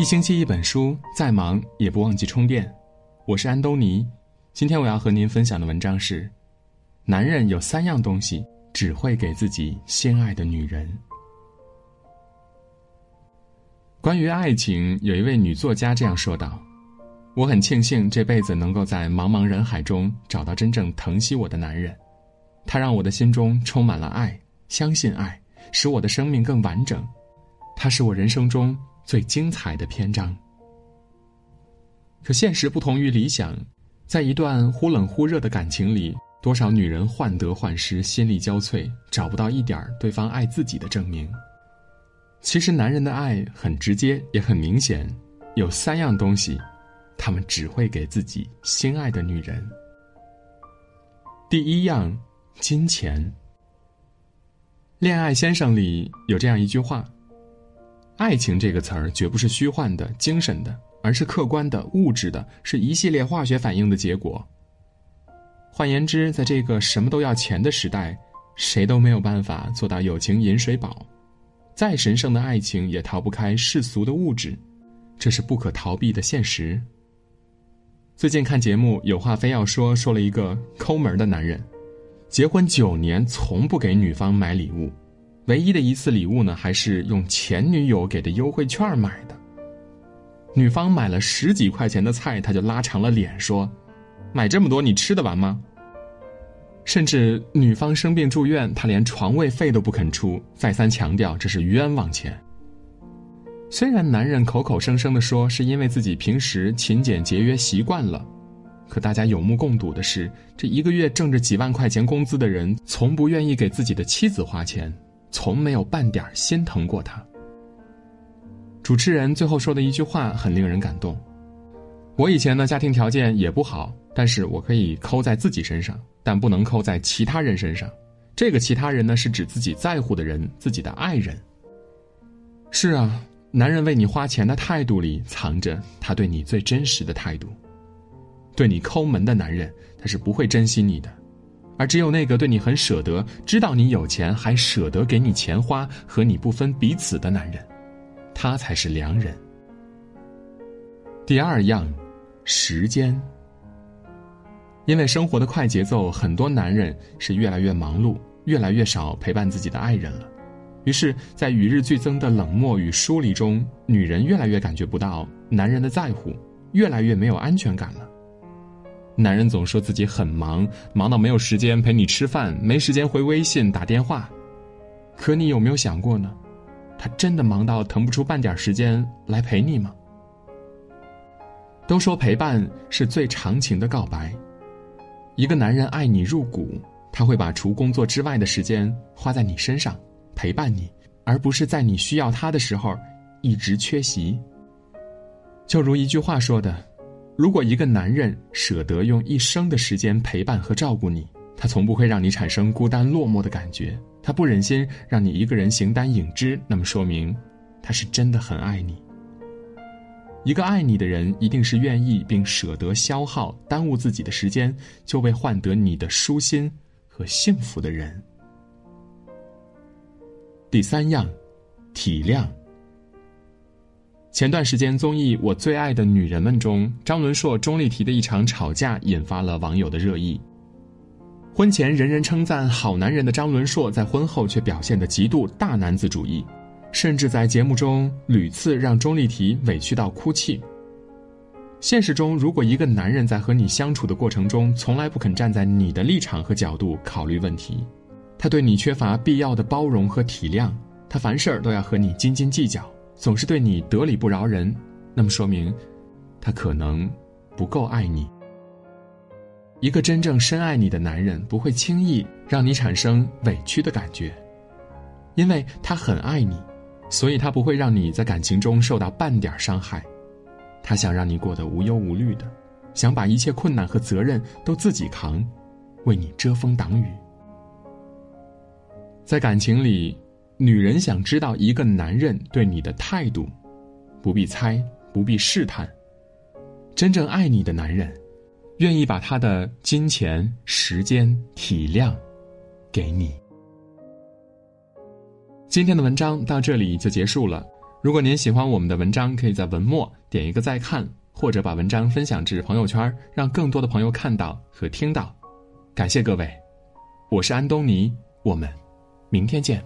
一星期一本书，再忙也不忘记充电。我是安东尼，今天我要和您分享的文章是：男人有三样东西只会给自己心爱的女人。关于爱情，有一位女作家这样说道：“我很庆幸这辈子能够在茫茫人海中找到真正疼惜我的男人，他让我的心中充满了爱，相信爱，使我的生命更完整。他是我人生中。”最精彩的篇章。可现实不同于理想，在一段忽冷忽热的感情里，多少女人患得患失、心力交瘁，找不到一点对方爱自己的证明。其实，男人的爱很直接，也很明显，有三样东西，他们只会给自己心爱的女人。第一样，金钱。《恋爱先生》里有这样一句话。爱情这个词儿绝不是虚幻的、精神的，而是客观的、物质的，是一系列化学反应的结果。换言之，在这个什么都要钱的时代，谁都没有办法做到友情饮水饱。再神圣的爱情也逃不开世俗的物质，这是不可逃避的现实。最近看节目，有话非要说，说了一个抠门的男人，结婚九年从不给女方买礼物。唯一的一次礼物呢，还是用前女友给的优惠券买的。女方买了十几块钱的菜，他就拉长了脸说：“买这么多，你吃得完吗？”甚至女方生病住院，他连床位费都不肯出，再三强调这是冤枉钱。虽然男人口口声声的说是因为自己平时勤俭节约习惯了，可大家有目共睹的是，这一个月挣着几万块钱工资的人，从不愿意给自己的妻子花钱。从没有半点心疼过他。主持人最后说的一句话很令人感动：“我以前呢家庭条件也不好，但是我可以扣在自己身上，但不能扣在其他人身上。这个其他人呢是指自己在乎的人，自己的爱人。是啊，男人为你花钱的态度里藏着他对你最真实的态度。对你抠门的男人，他是不会珍惜你的。”而只有那个对你很舍得、知道你有钱还舍得给你钱花、和你不分彼此的男人，他才是良人。第二样，时间。因为生活的快节奏，很多男人是越来越忙碌，越来越少陪伴自己的爱人了。于是，在与日俱增的冷漠与疏离中，女人越来越感觉不到男人的在乎，越来越没有安全感了。男人总说自己很忙，忙到没有时间陪你吃饭，没时间回微信打电话。可你有没有想过呢？他真的忙到腾不出半点时间来陪你吗？都说陪伴是最长情的告白。一个男人爱你入骨，他会把除工作之外的时间花在你身上，陪伴你，而不是在你需要他的时候一直缺席。就如一句话说的。如果一个男人舍得用一生的时间陪伴和照顾你，他从不会让你产生孤单落寞的感觉，他不忍心让你一个人形单影只，那么说明，他是真的很爱你。一个爱你的人，一定是愿意并舍得消耗、耽误自己的时间，就为换得你的舒心和幸福的人。第三样，体谅。前段时间综艺《我最爱的女人们》中，张伦硕、钟丽缇的一场吵架引发了网友的热议。婚前人人称赞好男人的张伦硕，在婚后却表现得极度大男子主义，甚至在节目中屡次让钟丽缇委屈到哭泣。现实中，如果一个男人在和你相处的过程中，从来不肯站在你的立场和角度考虑问题，他对你缺乏必要的包容和体谅，他凡事都要和你斤斤计较。总是对你得理不饶人，那么说明，他可能不够爱你。一个真正深爱你的男人，不会轻易让你产生委屈的感觉，因为他很爱你，所以他不会让你在感情中受到半点伤害。他想让你过得无忧无虑的，想把一切困难和责任都自己扛，为你遮风挡雨。在感情里。女人想知道一个男人对你的态度，不必猜，不必试探。真正爱你的男人，愿意把他的金钱、时间、体谅，给你。今天的文章到这里就结束了。如果您喜欢我们的文章，可以在文末点一个再看，或者把文章分享至朋友圈，让更多的朋友看到和听到。感谢各位，我是安东尼，我们明天见。